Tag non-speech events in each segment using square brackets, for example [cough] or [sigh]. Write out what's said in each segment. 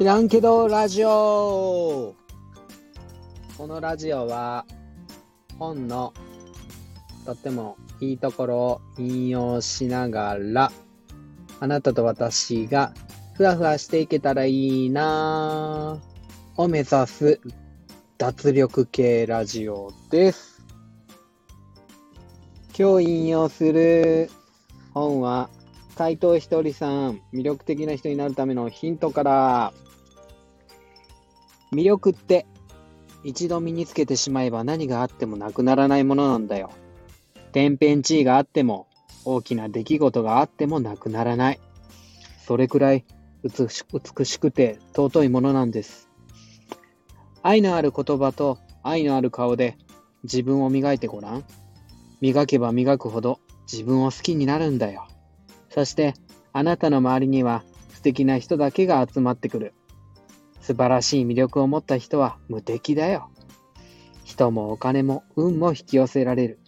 知らんけどラジオこのラジオは本のとってもいいところを引用しながらあなたと私がふわふわしていけたらいいなを目指す脱力系ラジオです。今日引用する本は斎藤ひとりさん、魅力的な人になるためのヒントから。魅力って一度身につけてしまえば何があってもなくならないものなんだよ。天変地異があっても大きな出来事があってもなくならない。それくらい美しくて尊いものなんです。愛のある言葉と愛のある顔で自分を磨いてごらん。磨けば磨くほど自分を好きになるんだよ。そして、あなたの周りには素敵な人だけが集まってくる。素晴らしい魅力を持った人は無敵だよ。人もお金も運も引き寄せられる。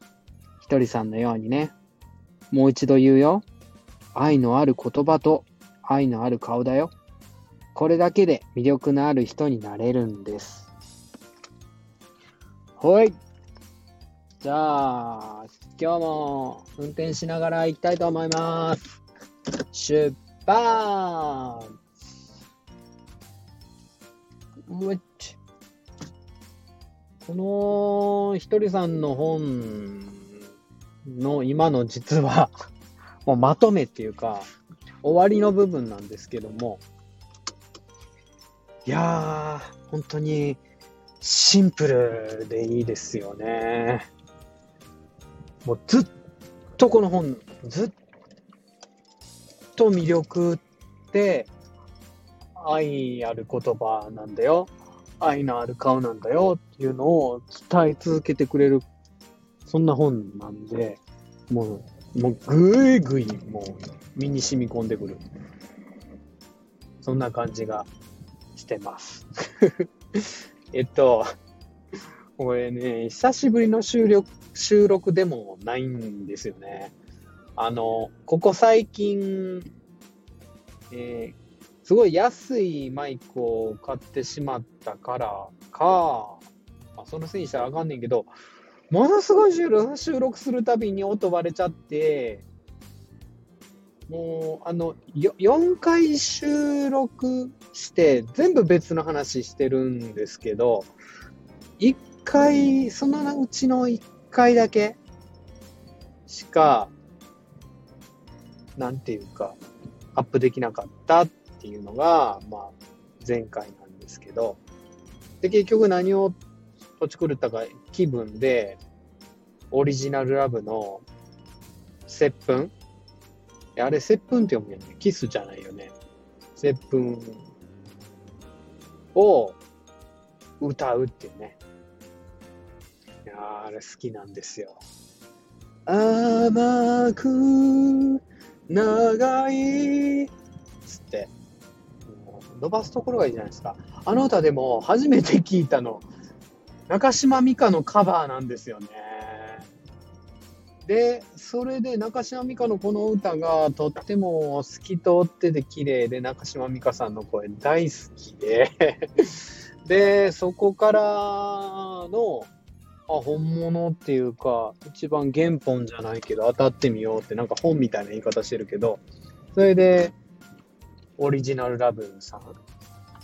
ひとりさんのようにね。もう一度言うよ。愛のある言葉と愛のある顔だよ。これだけで魅力のある人になれるんです。はい。じゃあ、今日も運転しながら行きたいと思います。出発うっこのひとりさんの本の今の実は [laughs] もうまとめっていうか終わりの部分なんですけどもいやー本当にシンプルでいいですよね。もうずっとこの本、ずっと魅力って愛ある言葉なんだよ。愛のある顔なんだよっていうのを伝え続けてくれる、そんな本なんで、もう、もうぐいぐいもう身に染み込んでくる。そんな感じがしてます。[laughs] えっと、これね、久しぶりの収録収録でもないんですよね。あの、ここ最近、えーすごい安いマイクを買ってしまったからか、まあ、そのせいにしたらあかんねんけど、ものすごい収録するたびに音割れちゃって、もう、あの、4回収録して、全部別の話してるんですけど、1回、そのうちの1回だけしか、なんていうか、アップできなかったていうのが、まあ、前回なんですけど、で、結局何を土地狂ったか気分で、オリジナルラブの、接吻？あれ、接吻って読むよね。キスじゃないよね。接吻を歌うっていうね。いやあれ好きなんですよ。甘く長いつって、伸ばすところがいいじゃないですか。あの歌でも初めて聞いたの、中島美嘉のカバーなんですよね。で、それで中島美嘉のこの歌がとっても透き通ってて綺麗で、中島美嘉さんの声大好きで、[laughs] で、そこからの、あ、本物っていうか、一番原本じゃないけど当たってみようってなんか本みたいな言い方してるけど、それで、オリジナルラブさん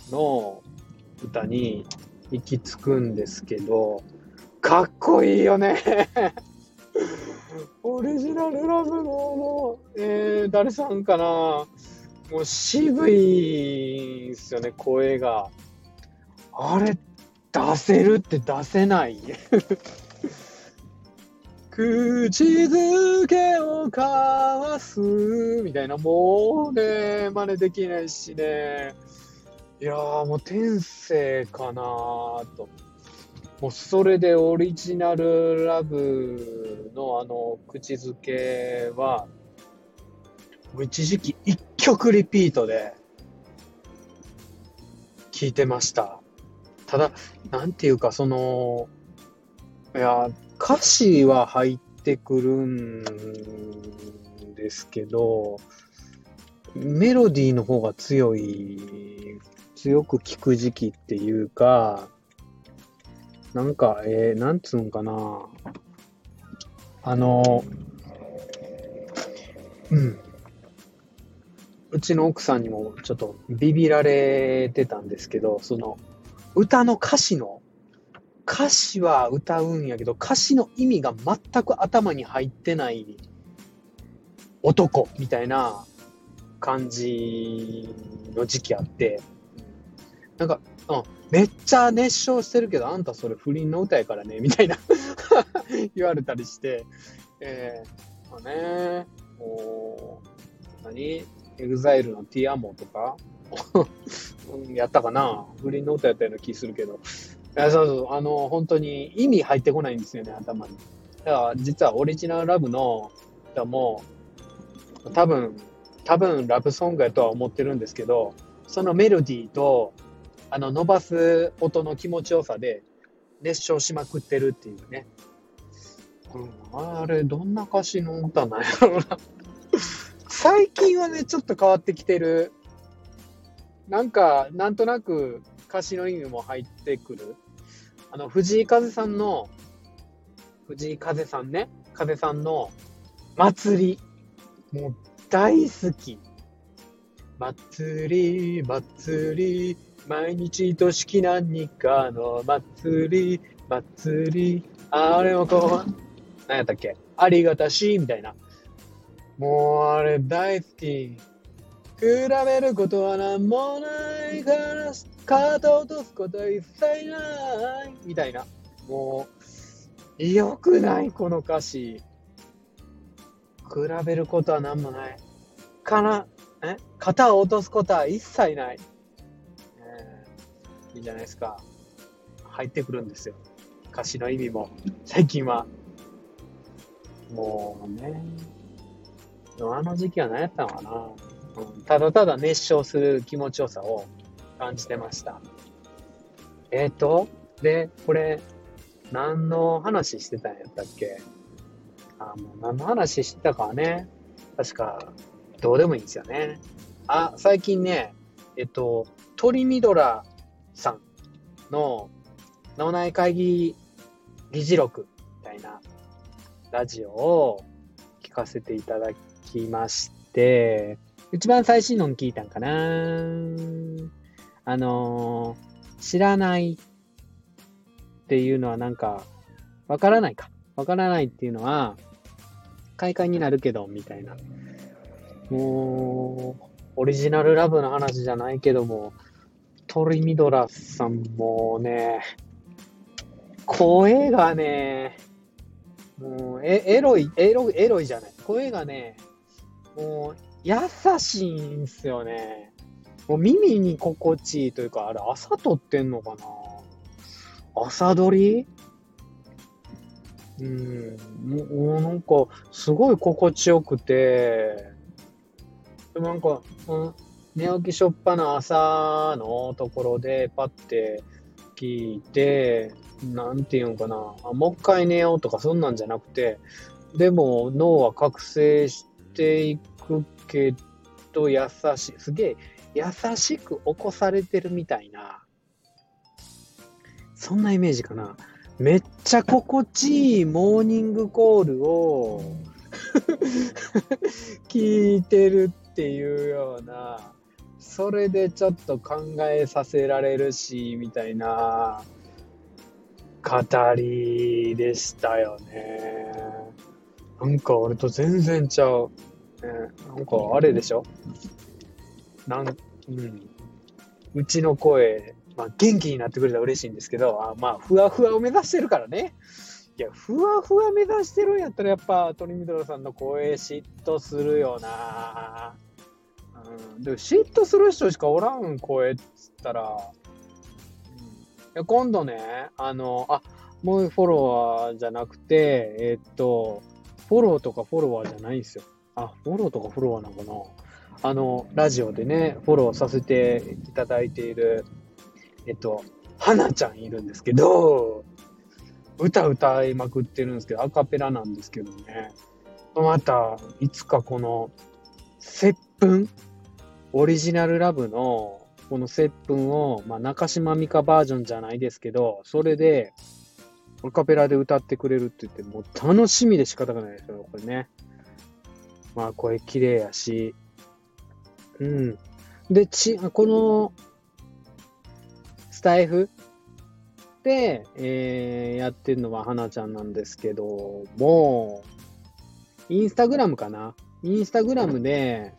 の歌に行き着くんですけど、かっこいいよね。[laughs] オリジナルラブのもう、えー、誰さんかなもう渋いんすよね、声が。あれ、出せるって出せない。[laughs] 口づけを交わすみたいな、もうね、真似できないしね。いやー、もう天性かなと。もうそれでオリジナルラブのあの口づけは、もう一時期一曲リピートで聞いてました。ただ、なんていうか、その、いや、歌詞は入ってくるんですけど、メロディーの方が強い強く聞く時期っていうか、なんか、えー、なんつうんかな。あの、うん。うちの奥さんにもちょっとビビられてたんですけど、その、歌の歌詞の、歌詞は歌うんやけど、歌詞の意味が全く頭に入ってない男みたいな感じの時期あって、なんか、うん、めっちゃ熱唱してるけど、あんたそれ不倫の歌やからね、みたいな [laughs] 言われたりして、えー、まあね、もう、何？ EXILE の Ti Amo とか [laughs] やったかな？不倫の歌やったような気するけど。いやそうそう、あの、本当に意味入ってこないんですよね、頭に。だから、実は Original Love の歌も、多分、多分ラブソングやとは思ってるんですけど、そのメロディーと、あの、伸ばす音の気持ちよさで熱唱しまくってるっていうね。うん、あれ、どんな歌詞の歌なんやろな。最近はね、ちょっと変わってきてる。なんか、なんとなく歌詞の意味も入ってくる。あの、藤井風さんの、藤井風さんね、風さんの祭り。もう大好き。祭り、祭り、毎日としき何かの祭り、祭り、あれもこう、何やったっけ？ありがたし、みたいな。もうあれ大好き。比べることは何もないから、肩落とすことは一切ない。みたいな。もう、よくないこの歌詞。比べることは何もない。かな、え肩を落とすことは一切ない。えー、いいじゃないですか。入ってくるんですよ。歌詞の意味も。最近は。もうね。あの時期は何やったのかな、ただただ熱唱する気持ちよさを感じてました。えっ、ー、と、で、これ、何の話してたんやったっけ？あ、もう何の話してたかはね、確か、どうでもいいんですよね。あ、最近ね、えっと、トリミドラさんの脳内会議議事録みたいなラジオを聞かせていただきまして、一番最新の聞いたんかなあのー、知らないっていうのはなんか、わからないか。わからないっていうのは、快感になるけど、みたいな。もう、オリジナルラブの話じゃないけども、トリミドラさんもね、声がね、もう、え、エロい、エロい、エロいじゃない。声がね、もう、優しいんすよね。もう耳に心地いいというか、あれ、朝撮ってんのかな。朝撮り？うん、もうなんか、すごい心地よくて、でもなんか、うん、寝起きしょっぱな朝のところでパッて聞いて、なんていうんかな、あもう一回寝ようとかそんなんじゃなくて、でも脳は覚醒していくけど優しい、すげえ優しく起こされてるみたいな、そんなイメージかな。めっちゃ心地いいモーニングコールを [laughs] 聞いてるっていうような、それでちょっと考えさせられるし、みたいな語りでしたよね。なんか俺と全然ちゃう。ね、なんかあれでしょ？なん、うん。うちの声、まあ元気になってくれたら嬉しいんですけど、あまあふわふわを目指してるからね。いや、ふわふわ目指してるんやったらやっぱトリミドルさんの声嫉妬するよな。うん、で嫉妬する人しかおらん声っつったら、うん、今度ね、あの、あ、もうフォロワーじゃなくて、えー、っと、フォローとかフォロワーじゃないんですよ。あ、フォローとかフォロワーなのかな？あの、ラジオでね、フォローさせていただいている、えっと、花ちゃんいるんですけど、歌歌いまくってるんですけど、アカペラなんですけどね。また、いつかこの、接吻？オリジナルラブのこの接吻を、まあ、中島美嘉バージョンじゃないですけど、それで、アカペラで歌ってくれるって言って、もう楽しみで仕方がないですよ、これね。まあ、声綺麗やし。うん。で、ち、この、スタイフで、えー、やってるのは花ちゃんなんですけども、インスタグラムかな？インスタグラムで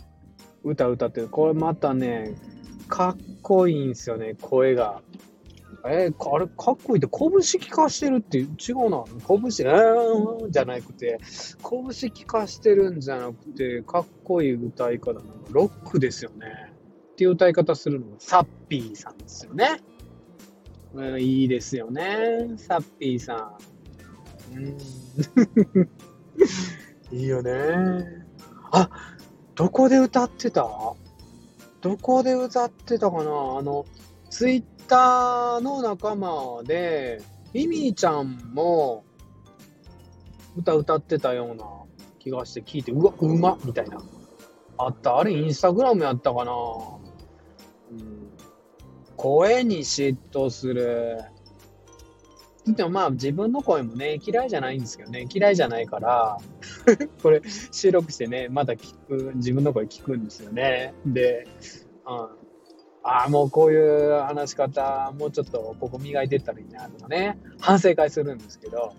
歌歌ってる。これまたね、かっこいいんですよね、声が。えー、あれ、かっこいいって、拳効かしてるって違うな。拳、えー、じゃなくて、拳効かしてるんじゃなくて、かっこいい歌い方なの。ロックですよね。っていう歌い方するのが、サッピーさんですよね。うん、いいですよね、サッピーさん。うん、いいよね。あ、どこで歌ってた？どこで歌ってたかな？あの、ツイッターの仲間で、ミミィちゃんも歌歌ってたような気がして聞いて、うわ、うまみたいな。あった。あれ、インスタグラムやったかな、うん、声に嫉妬する。でもまあ自分の声もね、嫌いじゃないんですけどね、嫌いじゃないから、[laughs] これ収録してね、まだ聞く、自分の声聞くんですよね。で、うん。ああ、もうこういう話し方、もうちょっとここ磨いてったらいいなとかね、反省会するんですけど、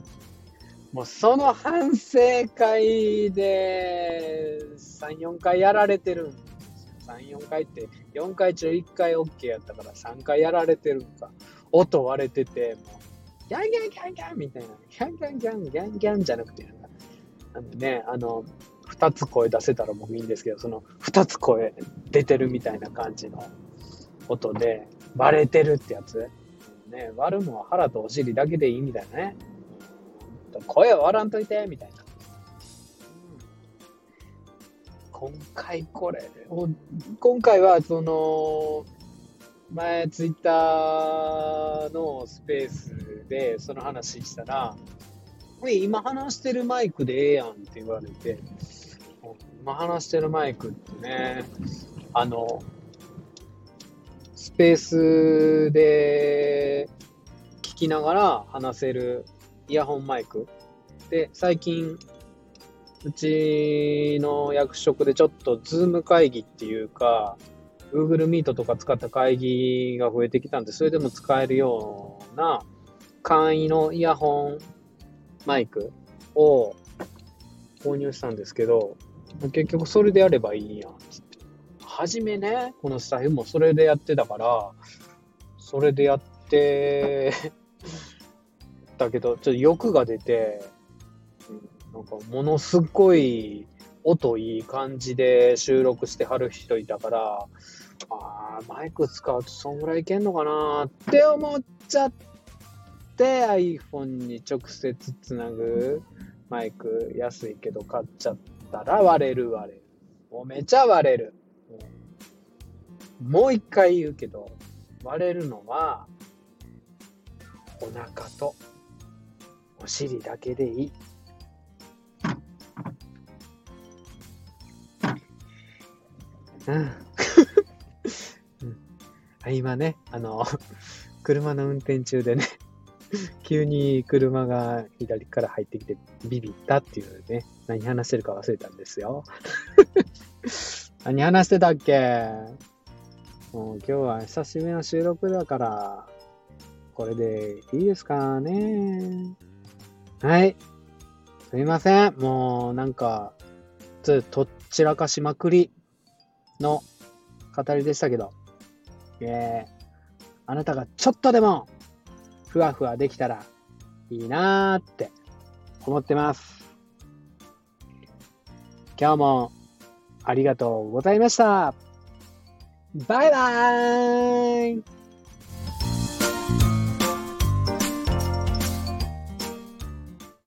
もうその反省会で3、4回やられてるんですよ。3、4回って、4回中1回 OK やったから3回やられてるんか。音割れてて、もうギャンギャンギャンギャンみたいな、ギャンギャンギャンギャンギャンじゃなくて、あのね、あの、二つ声出せたらもういいんですけど、その二つ声出てるみたいな感じの音で、割れてるってやつ。ね、割るのは腹とお尻だけでいいみたいなね。声割らんといて、みたいな。今回これ、今回はその、前ツイッターのスペースでその話したら、今話してるマイクでええやんって言われて、今話してるマイクってね、あの、スペースで聞きながら話せるイヤホンマイク。で、最近、うちの役職でちょっと Zoom 会議っていうか、Google Meet とか使った会議が増えてきたんで、それでも使えるような簡易のイヤホンマイクを購入したんですけど、結局それでやればいいやん。はじめね、このスタイフもそれでやってたから、それでやって [laughs] だけど、ちょっと欲が出て、なんかものすごい音いい感じで収録してはる人いたから、あマイク使うとそんぐらいいけんのかなって思っちゃって iPhone に直接つなぐマイク安いけど買っちゃったら割れる割れる。もうめちゃ割れる。もう一回言うけど、割れるのはお腹とお尻だけでいい。うん [laughs] 今ね、あの、車の運転中でね、[laughs] 急に車が左から入ってきてビビったっていうね、何話してるか忘れたんですよ。何話してたっけ？もう今日は久しぶりの収録だから、これでいいですかね？はい。すみません。もうなんか、ずっと散らかしまくりの語りでしたけど。えー、あなたがちょっとでもふわふわできたらいいなーって思ってます。今日もありがとうございました。バイバーイ